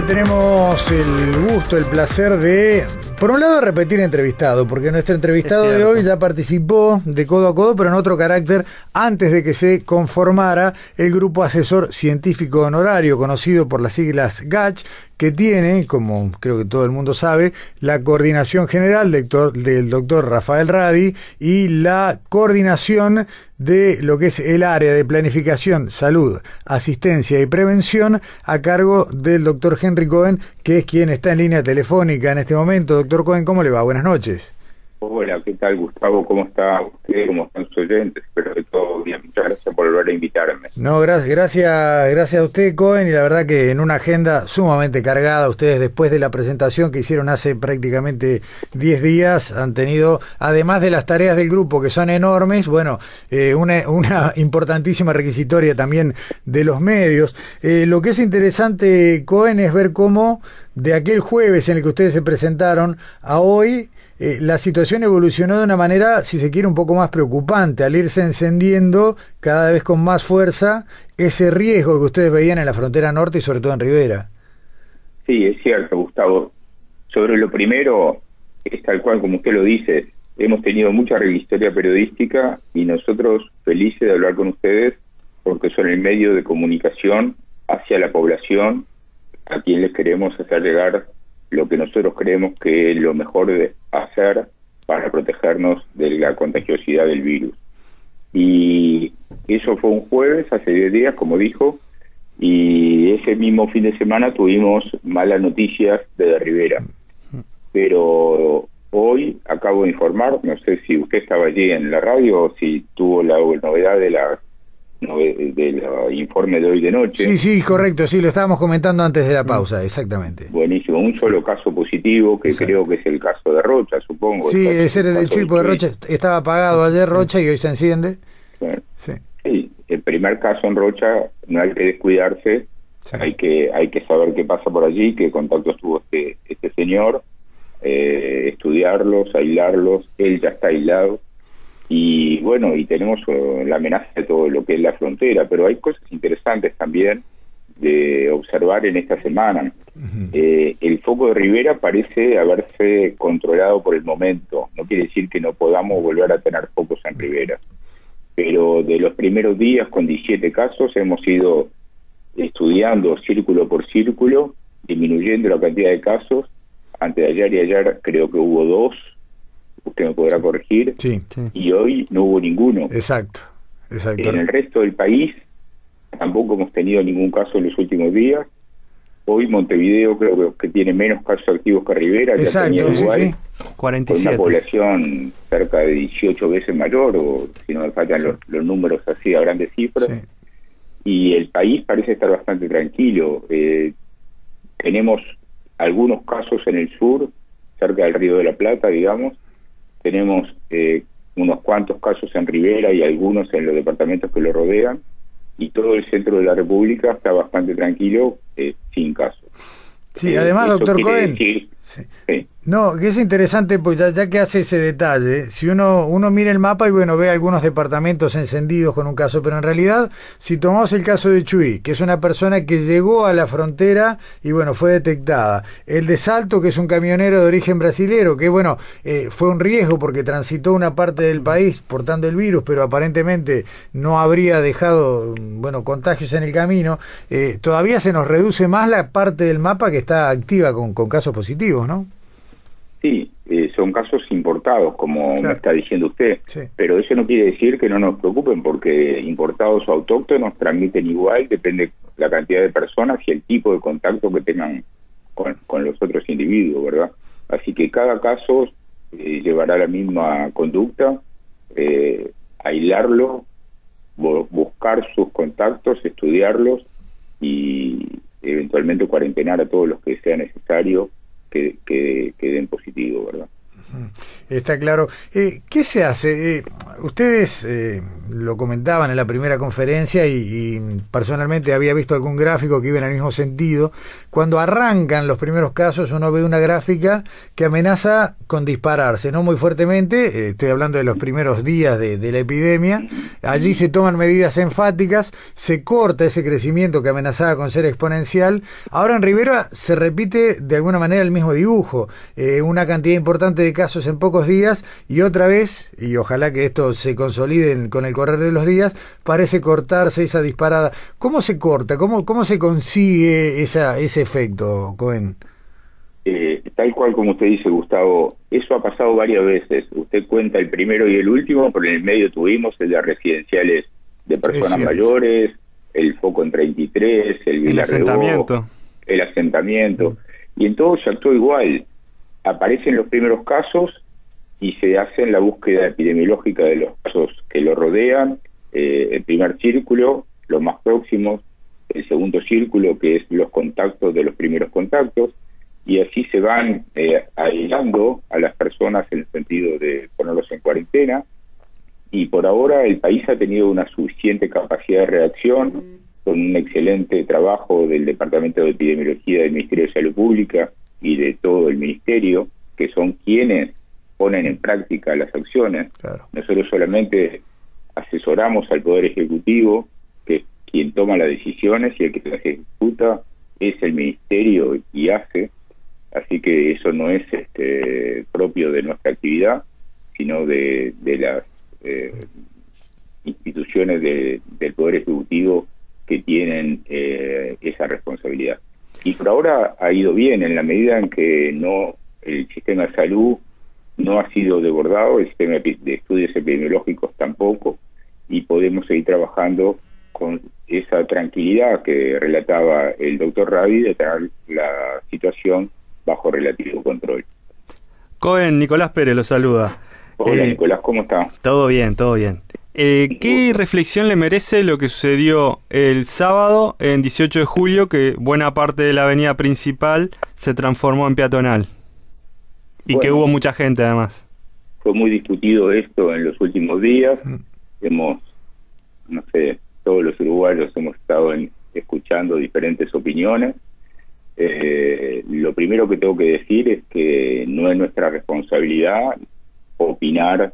Hoy tenemos el gusto, el placer de, por un lado, repetir entrevistado, porque nuestro entrevistado de hoy ya participó de codo a codo, pero en otro carácter, antes de que se conformara el Grupo Asesor Científico Honorario, conocido por las siglas GACH, que tiene, como creo que todo el mundo sabe, la coordinación general del doctor, Rafael Radi y la coordinación de lo que es el área de planificación, salud, asistencia y prevención a cargo del doctor Henry Cohen, que es quien está en línea telefónica en este momento. Doctor Cohen, ¿cómo le va? Buenas noches. Hola, ¿qué tal Gustavo? ¿Cómo está usted? ¿Cómo están sus oyentes? Espero que todo bien. Muchas gracias por volver a invitarme. No, gracias, gracias, gracias a usted, Cohen, y la verdad que en una agenda sumamente cargada, ustedes después de la presentación que hicieron hace prácticamente 10 días, han tenido, además de las tareas del grupo que son enormes, bueno, eh, una, importantísima requisitoria también de los medios. Eh, lo que es interesante, Cohen, es ver cómo de aquel jueves en el que ustedes se presentaron a hoy, eh, la situación evolucionó de una manera, si se quiere, un poco más preocupante, al irse encendiendo cada vez con más fuerza ese riesgo que ustedes veían en la frontera norte y sobre todo en Rivera. Sí, es cierto, Gustavo. Sobre lo primero, es tal cual como usted lo dice, hemos tenido mucha historia periodística y nosotros felices de hablar con ustedes porque son el medio de comunicación hacia la población a quien les queremos hacer llegar lo que nosotros creemos que es lo mejor de hacer para protegernos de la contagiosidad del virus. Y eso fue un jueves, hace 10 días, como dijo, y ese mismo fin de semana tuvimos malas noticias de Rivera. Pero hoy acabo de informar, no sé si usted estaba allí en la radio o si tuvo la novedad de del informe de hoy de noche. Sí, sí, correcto, sí, lo estábamos comentando antes de la pausa, exactamente. Buenísimo, un solo caso positivo, que creo que es el caso de Rocha, supongo. Sí, es el del Chuy, de Rocha estaba apagado ayer Rocha y hoy se enciende. Sí. sí. el primer caso en Rocha, no hay que descuidarse, hay que hay que saber qué pasa por allí, qué contactos tuvo este, este señor, eh, estudiarlos, aislarlos, él ya está aislado y bueno, y tenemos eh, la amenaza de todo lo que es la frontera, pero hay cosas interesantes también de observar en esta semana. Eh, el foco de Rivera parece haberse controlado por el momento, no quiere decir que no podamos volver a tener focos en Rivera, pero de los primeros días con 17 casos hemos ido estudiando círculo por círculo, disminuyendo la cantidad de casos. Antes de ayer y ayer creo que hubo dos, usted me podrá corregir, sí, y hoy no hubo ninguno. Exacto, exacto. En el resto del país tampoco hemos tenido ningún caso en los últimos días. Hoy Montevideo creo que, tiene menos casos activos que Rivera, Exacto, ya Uruguay, 47. con una población cerca de 18 veces mayor, o si no me faltan los, los, números así a grandes cifras. Y el país parece estar bastante tranquilo. Eh, tenemos algunos casos en el sur, cerca del Río de la Plata, digamos, tenemos eh, unos cuantos casos en Rivera y algunos en los departamentos que lo rodean, y todo el centro de la República está bastante tranquilo, eh, sin casos. Sí, además, Eso doctor Cohen. decir- Sí. sí. No, que es interesante, pues ya, ya que hace ese detalle, si uno, uno mira el mapa y bueno, ve algunos departamentos encendidos con un caso, pero en realidad, si tomamos el caso de Chuy, que es una persona que llegó a la frontera y bueno, fue detectada, el de Salto, que es un camionero de origen brasilero, que bueno, eh, fue un riesgo porque transitó una parte del país portando el virus, pero aparentemente no habría dejado, bueno, contagios en el camino, eh, todavía se nos reduce más la parte del mapa que está activa con, con casos positivos, ¿no? Sí, eh, son casos importados, como me está diciendo usted, pero eso no quiere decir que no nos preocupen, porque importados o autóctonos transmiten igual, depende la cantidad de personas y el tipo de contacto que tengan con, con los otros individuos, ¿verdad? Así que cada caso eh, llevará la misma conducta, eh, aislarlo, buscar sus contactos, estudiarlos y eventualmente cuarentenar a todos los que sea necesario que, que, que den positivo, ¿verdad? Está claro. Eh, ¿Qué se hace? Eh, ustedes eh, lo comentaban en la primera conferencia y, personalmente había visto algún gráfico que iba en el mismo sentido. Cuando arrancan los primeros casos uno ve una gráfica que amenaza con dispararse, no muy fuertemente, estoy hablando de los primeros días de, la epidemia. Allí se toman medidas enfáticas, se corta ese crecimiento que amenazaba con ser exponencial. Ahora en Rivera se repite de alguna manera el mismo dibujo, una cantidad importante de casos en pocos días y otra vez, y ojalá que esto se consolide con el correr de los días, parece cortarse esa disparada. ¿Cómo se corta? ¿Cómo, cómo se consigue esa, ese efecto, Cohen? Eh, tal cual como usted dice, Gustavo, eso ha pasado varias veces. Usted cuenta el primero y el último, pero en el medio tuvimos el de residenciales de personas mayores, el foco en 33, el, el asentamiento. El asentamiento. Y en todo se actuó igual aparecen los primeros casos y se hace la búsqueda epidemiológica de los casos que lo rodean, eh, el primer círculo, los más próximos, el segundo círculo, que es los contactos de los primeros contactos, y así se van eh, aislando a las personas en el sentido de ponerlos en cuarentena, y por ahora el país ha tenido una suficiente capacidad de reacción, con un excelente trabajo del Departamento de Epidemiología del Ministerio de Salud Pública, y de todo el ministerio, que son quienes ponen en práctica las acciones. Nosotros solamente asesoramos al Poder Ejecutivo, que es quien toma las decisiones y el que las ejecuta es el ministerio y hace, así que eso no es este, propio de nuestra actividad, sino de, de las eh, instituciones del Poder Ejecutivo que tienen eh, esa responsabilidad. Y por ahora ha ido bien en la medida en que no el sistema de salud no ha sido desbordado, el sistema de estudios epidemiológicos tampoco, y podemos seguir trabajando con esa tranquilidad que relataba el doctor Ravi de tener la situación bajo relativo control. Cohen, Nicolás Pérez lo saluda. Hola eh, Nicolás, ¿cómo está? Todo bien, todo bien. Eh, ¿Qué reflexión le merece lo que sucedió el sábado, en 18 de julio, que buena parte de la avenida principal se transformó en peatonal? Y que hubo mucha gente además. Fue muy discutido esto en los últimos días. Mm. Hemos, no sé, todos los uruguayos hemos estado escuchando diferentes opiniones. Eh, lo primero que tengo que decir es que no es nuestra responsabilidad opinar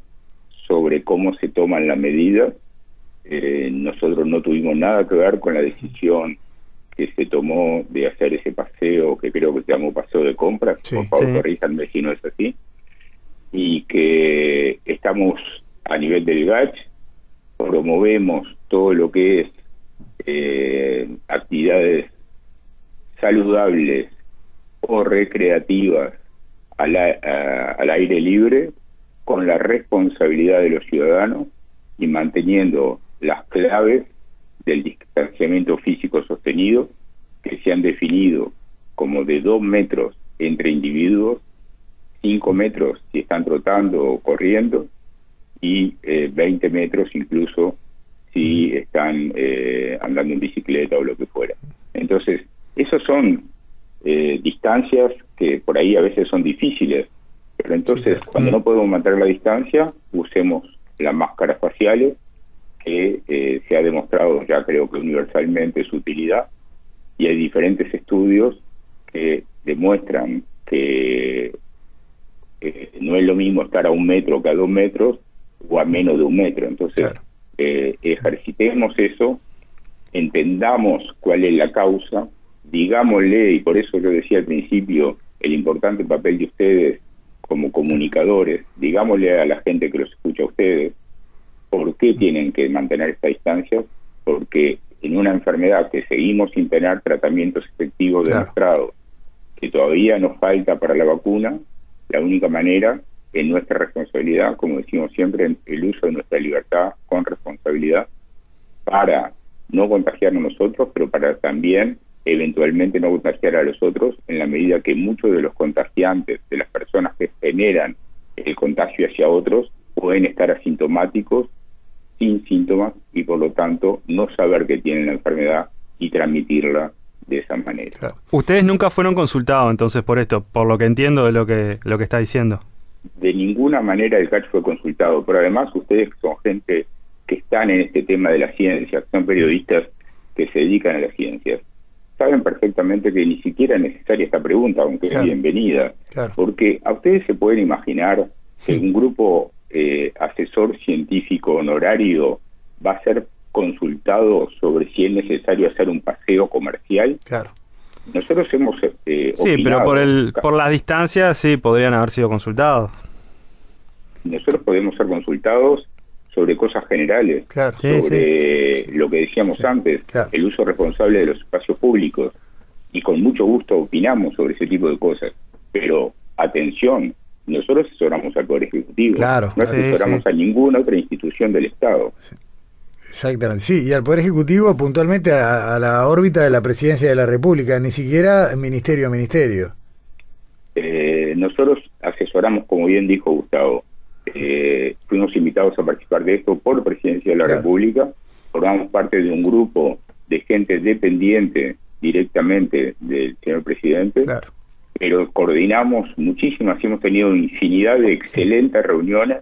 sobre cómo se toman las medidas. Eh, nosotros no tuvimos nada que ver con la decisión que se tomó de hacer ese paseo, que creo que se llamó paseo de compras, por favor corríjanme si no es así, y que estamos a nivel del GACH, promovemos todo lo que es eh, actividades saludables o recreativas al, al aire libre con la responsabilidad de los ciudadanos y manteniendo las claves del distanciamiento físico sostenido que se han definido como de dos metros entre individuos, cinco metros si están trotando o corriendo y eh, 20 metros incluso si están eh, andando en bicicleta o lo que fuera. Entonces, esas son eh, distancias que por ahí a veces son difíciles pero entonces, cuando no podemos mantener la distancia, usemos las máscaras faciales, que eh, se ha demostrado ya creo que universalmente su utilidad, y hay diferentes estudios que demuestran que eh, no es lo mismo estar a un metro que a dos metros o a menos de un metro. Entonces, eh, ejercitemos eso, entendamos cuál es la causa, digámosle, y por eso yo decía al principio, el importante papel de ustedes como comunicadores, digámosle a la gente que los escucha a ustedes, por qué tienen que mantener esta distancia, porque en una enfermedad que seguimos sin tener tratamientos efectivos demostrados, que todavía nos falta para la vacuna, la única manera en nuestra responsabilidad, como decimos siempre, el uso de nuestra libertad con responsabilidad para no contagiarnos nosotros, pero para también eventualmente no contagiar a los otros en la medida que muchos de los contagiantes, de las personas que generan el contagio hacia otros, pueden estar asintomáticos, sin síntomas y por lo tanto no saber que tienen la enfermedad y transmitirla de esa manera. Ustedes nunca fueron consultados entonces por esto, por lo que entiendo de lo que lo que está diciendo. De ninguna manera el CACH fue consultado, pero además ustedes son gente que están en este tema de la ciencia, son periodistas que se dedican a las ciencias, saben perfectamente que ni siquiera es necesaria esta pregunta, aunque es bienvenida, porque a ustedes se pueden imaginar que un grupo eh, asesor científico honorario va a ser consultado sobre si es necesario hacer un paseo comercial. Claro. Nosotros hemos eh, sí, pero por el por las distancias sí podrían haber sido consultados. Nosotros podemos ser consultados sobre cosas generales, sobre lo que decíamos antes, el uso responsable de los espacios públicos. Y con mucho gusto opinamos sobre ese tipo de cosas. Pero atención, nosotros asesoramos al Poder Ejecutivo, no asesoramos a ninguna otra institución del Estado. Exactamente, sí, y al Poder Ejecutivo puntualmente a, la órbita de la Presidencia de la República, ni siquiera ministerio a ministerio. Eh, nosotros asesoramos, como bien dijo Gustavo, eh, fuimos invitados a participar de esto por Presidencia de la República, formamos parte de un grupo de gente dependiente directamente del señor presidente, pero coordinamos muchísimas, hemos tenido infinidad de excelentes reuniones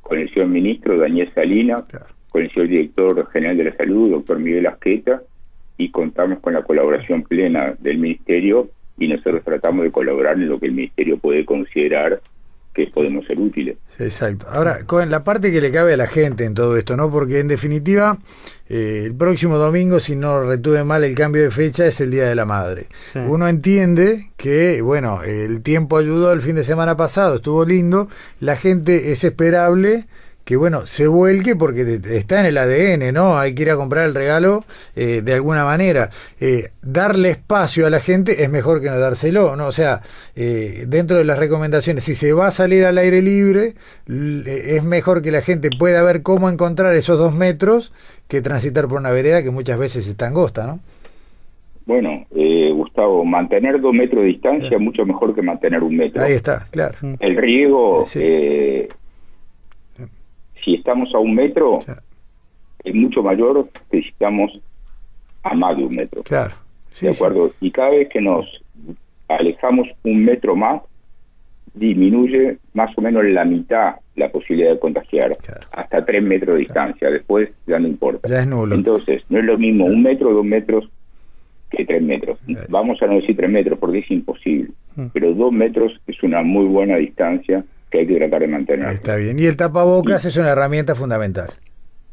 con el señor ministro Daniel Salinas, con el señor director general de la salud, doctor Miguel Asqueta, y contamos con la colaboración plena del ministerio y nosotros tratamos de colaborar en lo que el ministerio puede considerar que podemos ser útiles. Exacto. Ahora, con la parte que le cabe a la gente en todo esto, ¿no? Porque en definitiva, eh, el próximo domingo, si no retuve mal el cambio de fecha, es el Día de la Madre. Uno entiende que, bueno, el tiempo ayudó el fin de semana pasado, estuvo lindo, la gente es esperable que bueno, se vuelque porque está en el ADN, ¿no? Hay que ir a comprar el regalo eh, de alguna manera. Eh, darle espacio a la gente es mejor que no dárselo, ¿no? O sea, eh, dentro de las recomendaciones, si se va a salir al aire libre, es mejor que la gente pueda ver cómo encontrar esos dos metros que transitar por una vereda que muchas veces está angosta, ¿no? Bueno, Gustavo, mantener dos metros de distancia es mucho mejor que mantener un metro. Ahí está, claro. El riego si estamos a un metro, es mucho mayor que si estamos a más de un metro. Claro. ¿De acuerdo? Y cada vez que nos alejamos un metro más, disminuye más o menos la mitad la posibilidad de contagiar, hasta tres metros de distancia. Después ya no importa. Ya es nulo. Entonces, no es lo mismo un metro o dos metros que tres metros. Vamos a no decir tres metros porque es imposible, mm. pero dos metros es una muy buena distancia que hay que tratar de mantener. Está bien. Y el tapabocas es una herramienta fundamental.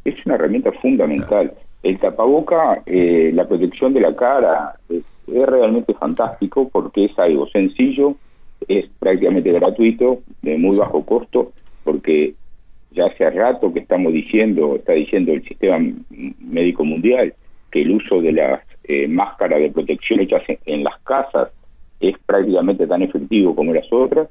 Es una herramienta fundamental. El tapaboca, eh, la protección de la cara, es, realmente fantástico porque es algo sencillo, es prácticamente gratuito, de muy bajo costo, porque ya hace rato que estamos diciendo, está diciendo el sistema médico mundial, que el uso de las eh, máscaras de protección hechas en las casas es prácticamente tan efectivo como las otras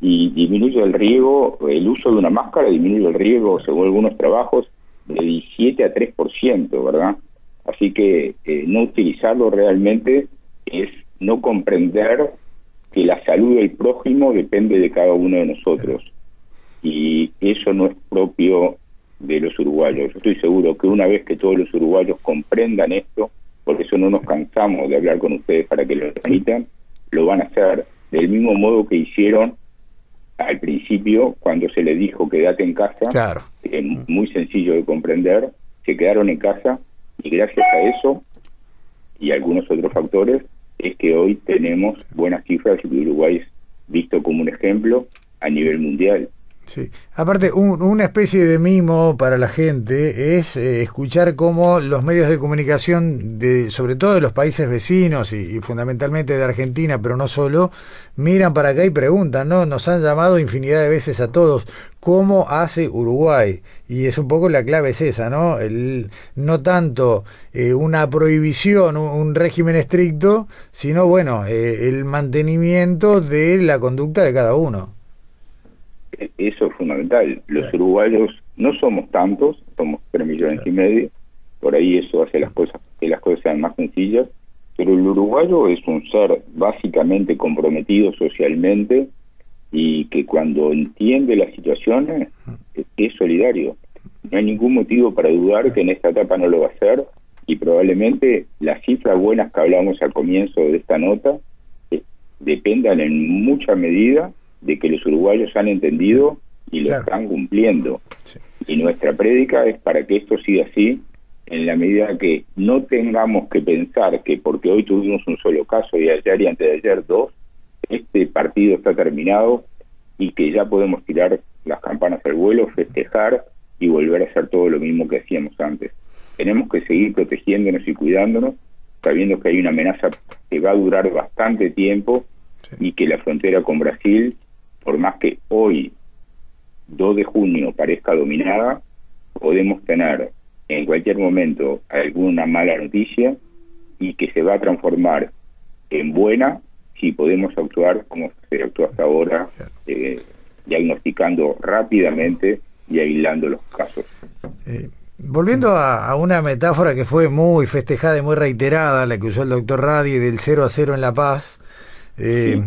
y disminuye el riesgo, el uso de una máscara disminuye el riesgo, según algunos trabajos, de 17 a 3%, ¿verdad? Así que eh, no utilizarlo realmente es no comprender que la salud del prójimo depende de cada uno de nosotros. Y eso no es propio de los uruguayos. Yo estoy seguro que una vez que todos los uruguayos comprendan esto, por eso no nos cansamos de hablar con ustedes para que lo permitan, lo van a hacer del mismo modo que hicieron al principio, cuando se le dijo quédate en casa, claro. muy sencillo de comprender, se quedaron en casa y gracias a eso y algunos otros factores es que hoy tenemos buenas cifras y Uruguay es visto como un ejemplo a nivel mundial. Sí. Aparte, una especie de mimo para la gente es eh, escuchar cómo los medios de comunicación, de, sobre todo de los países vecinos y, fundamentalmente de Argentina, pero no solo, miran para acá y preguntan, ¿no? Nos han llamado infinidad de veces a todos, ¿cómo hace Uruguay? Y es un poco la clave es esa, ¿no? El, no tanto eh, una prohibición, un, régimen estricto, sino, bueno, eh, el mantenimiento de la conducta de cada uno. Eso es fundamental. Los uruguayos no somos tantos, somos tres millones y medio, por ahí eso hace las cosas que las cosas sean más sencillas, pero el uruguayo es un ser básicamente comprometido socialmente y que cuando entiende las situaciones es solidario. No hay ningún motivo para dudar que en esta etapa no lo va a hacer y probablemente las cifras buenas que hablamos al comienzo de esta nota eh, dependan en mucha medida de que los uruguayos han entendido y lo están cumpliendo. Y nuestra prédica es para que esto siga así, en la medida que no tengamos que pensar que porque hoy tuvimos un solo caso y ayer y antes de ayer dos, este partido está terminado y que ya podemos tirar las campanas al vuelo, festejar y volver a hacer todo lo mismo que hacíamos antes. Tenemos que seguir protegiéndonos y cuidándonos, sabiendo que hay una amenaza que va a durar bastante tiempo y que la frontera con Brasil, por más que hoy, 2 de junio, parezca dominada, podemos tener en cualquier momento alguna mala noticia y que se va a transformar en buena si podemos actuar como se actuó hasta ahora, eh, diagnosticando rápidamente y aislando los casos. Eh, volviendo a, una metáfora que fue muy festejada y muy reiterada, la que usó el doctor Radi del 0 a 0 en La Paz, eh,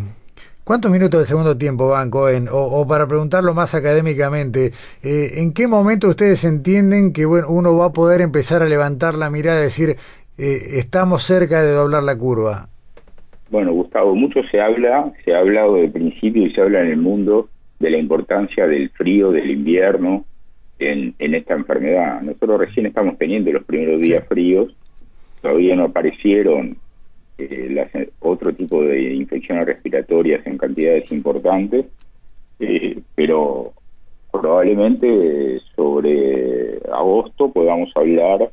¿cuántos minutos de segundo tiempo van, Cohen? O, para preguntarlo más académicamente, eh, ¿en qué momento ustedes entienden que bueno, uno va a poder empezar a levantar la mirada y decir, estamos cerca de doblar la curva? Bueno, Gustavo, mucho se habla, se ha hablado de principio y se habla en el mundo de la importancia del frío, del invierno en, en esta enfermedad. Nosotros recién estamos teniendo los primeros días fríos, todavía no aparecieron eh, las, otro tipo de infecciones respiratorias en cantidades importantes, eh, pero probablemente sobre agosto podamos hablar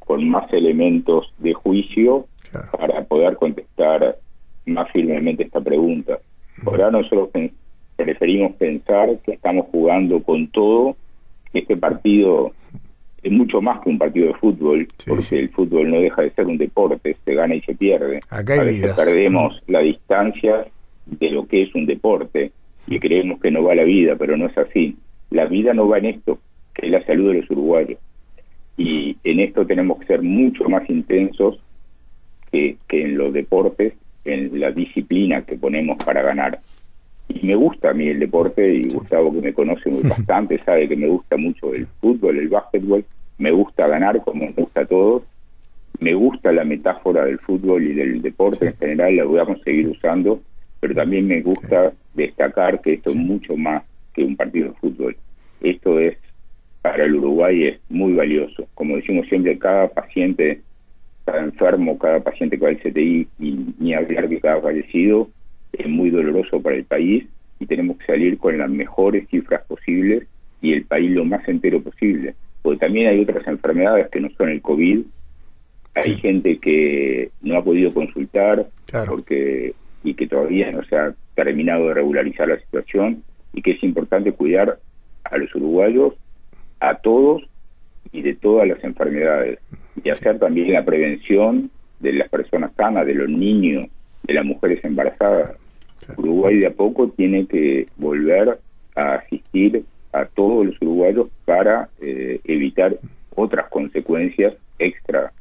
con más elementos de juicio para poder contestar más firmemente esta pregunta. Ahora nosotros preferimos pensar que estamos jugando con todo. Este partido es mucho más que un partido de fútbol, porque el fútbol no deja de ser un deporte, se gana y se pierde. Acá A veces perdemos la distancia de lo que es un deporte y creemos que no va la vida, pero no es así. La vida no va en esto, que es la salud de los uruguayos. Y en esto tenemos que ser mucho más intensos que, que en los deportes, en la disciplina que ponemos para ganar y me gusta a mí el deporte y Gustavo que me conoce muy bastante sabe que me gusta mucho el fútbol, el básquetbol, me gusta ganar como me gusta a todos, me gusta la metáfora del fútbol y del deporte en general, la voy a seguir usando, pero también me gusta destacar que esto es mucho más que un partido de fútbol. Esto es, para el Uruguay es muy valioso. Como decimos siempre, cada paciente, cada enfermo, cada paciente con el CTI y ni hablar de cada fallecido, es muy doloroso para el país y tenemos que salir con las mejores cifras posibles y el país lo más entero posible. Porque también hay otras enfermedades que no son el COVID. Hay gente que no ha podido consultar porque y que todavía no se ha terminado de regularizar la situación y que es importante cuidar a los uruguayos, a todos y de todas las enfermedades. Y hacer también la prevención de las personas sanas, de los niños, de las mujeres embarazadas. Uruguay de a poco tiene que volver a asistir a todos los uruguayos para eh, evitar otras consecuencias extra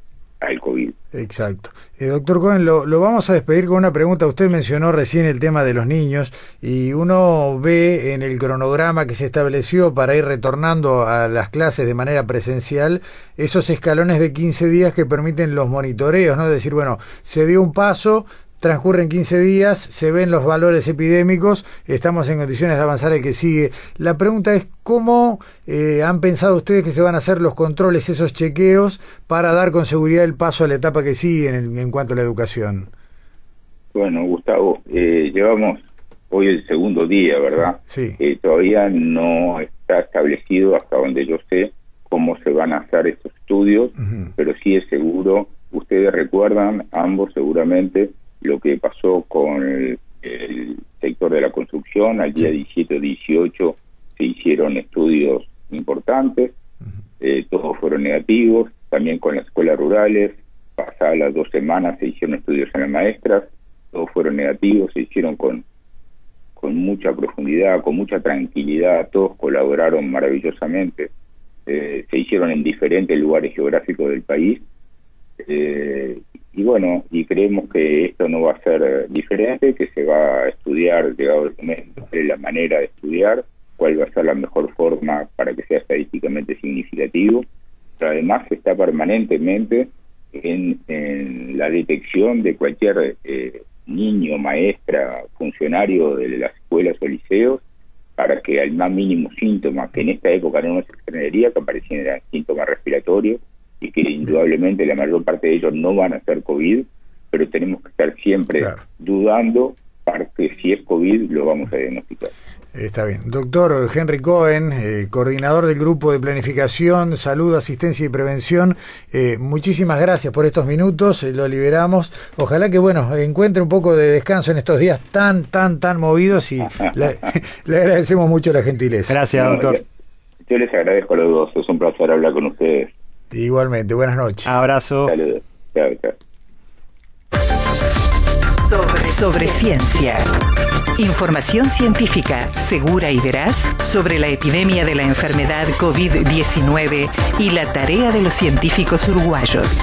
al COVID. Exacto. Eh, doctor Cohen, lo, lo, vamos a despedir con una pregunta. Usted mencionó recién el tema de los niños y uno ve en el cronograma que se estableció para ir retornando a las clases de manera presencial esos escalones de 15 días que permiten los monitoreos, ¿no? Es decir, bueno, se dio un paso, transcurren 15 días, se ven los valores epidémicos, estamos en condiciones de avanzar el que sigue. La pregunta es cómo eh, han pensado ustedes que se van a hacer los controles, esos chequeos, para dar con seguridad el paso a la etapa que sigue en, cuanto a la educación. Bueno, Gustavo, eh, llevamos hoy el segundo día, ¿verdad? Sí. Eh, todavía no está establecido hasta donde yo sé cómo se van a hacer estos estudios, pero sí es seguro, ustedes recuerdan ambos seguramente lo que pasó con el, sector de la construcción, al día 17 o 18 se hicieron estudios importantes, eh, todos fueron negativos, también con las escuelas rurales, pasadas las dos semanas se hicieron estudios en las maestras, todos fueron negativos, se hicieron con, con mucha profundidad, con mucha tranquilidad, todos colaboraron maravillosamente, eh, se hicieron en diferentes lugares geográficos del país. Eh, bueno, y creemos que esto no va a ser diferente, que se va a estudiar, llegado el momento, la manera de estudiar, cuál va a ser la mejor forma para que sea estadísticamente significativo. Pero además está permanentemente en, la detección de cualquier eh, niño, maestra, funcionario de las escuelas o liceos, para que al más mínimo síntoma, que en esta época no se extrañaría que aparecieran síntomas respiratorios, y que indudablemente la mayor parte de ellos no van a ser COVID, pero tenemos que estar siempre dudando para que si es COVID lo vamos a diagnosticar. Está bien. Doctor Henry Cohen, eh, coordinador del Grupo de Planificación, Salud, Asistencia y Prevención, eh, muchísimas gracias por estos minutos, eh, lo liberamos. Ojalá que, bueno, encuentre un poco de descanso en estos días tan, tan, tan movidos y le, agradecemos mucho la gentileza. Gracias, doctor. Yo, les agradezco a los dos, es un placer hablar con ustedes. Igualmente, buenas noches. Abrazo. Saludos. Chao, chao. Sobre ciencia. Información científica segura y veraz sobre la epidemia de la enfermedad COVID-19 y la tarea de los científicos uruguayos.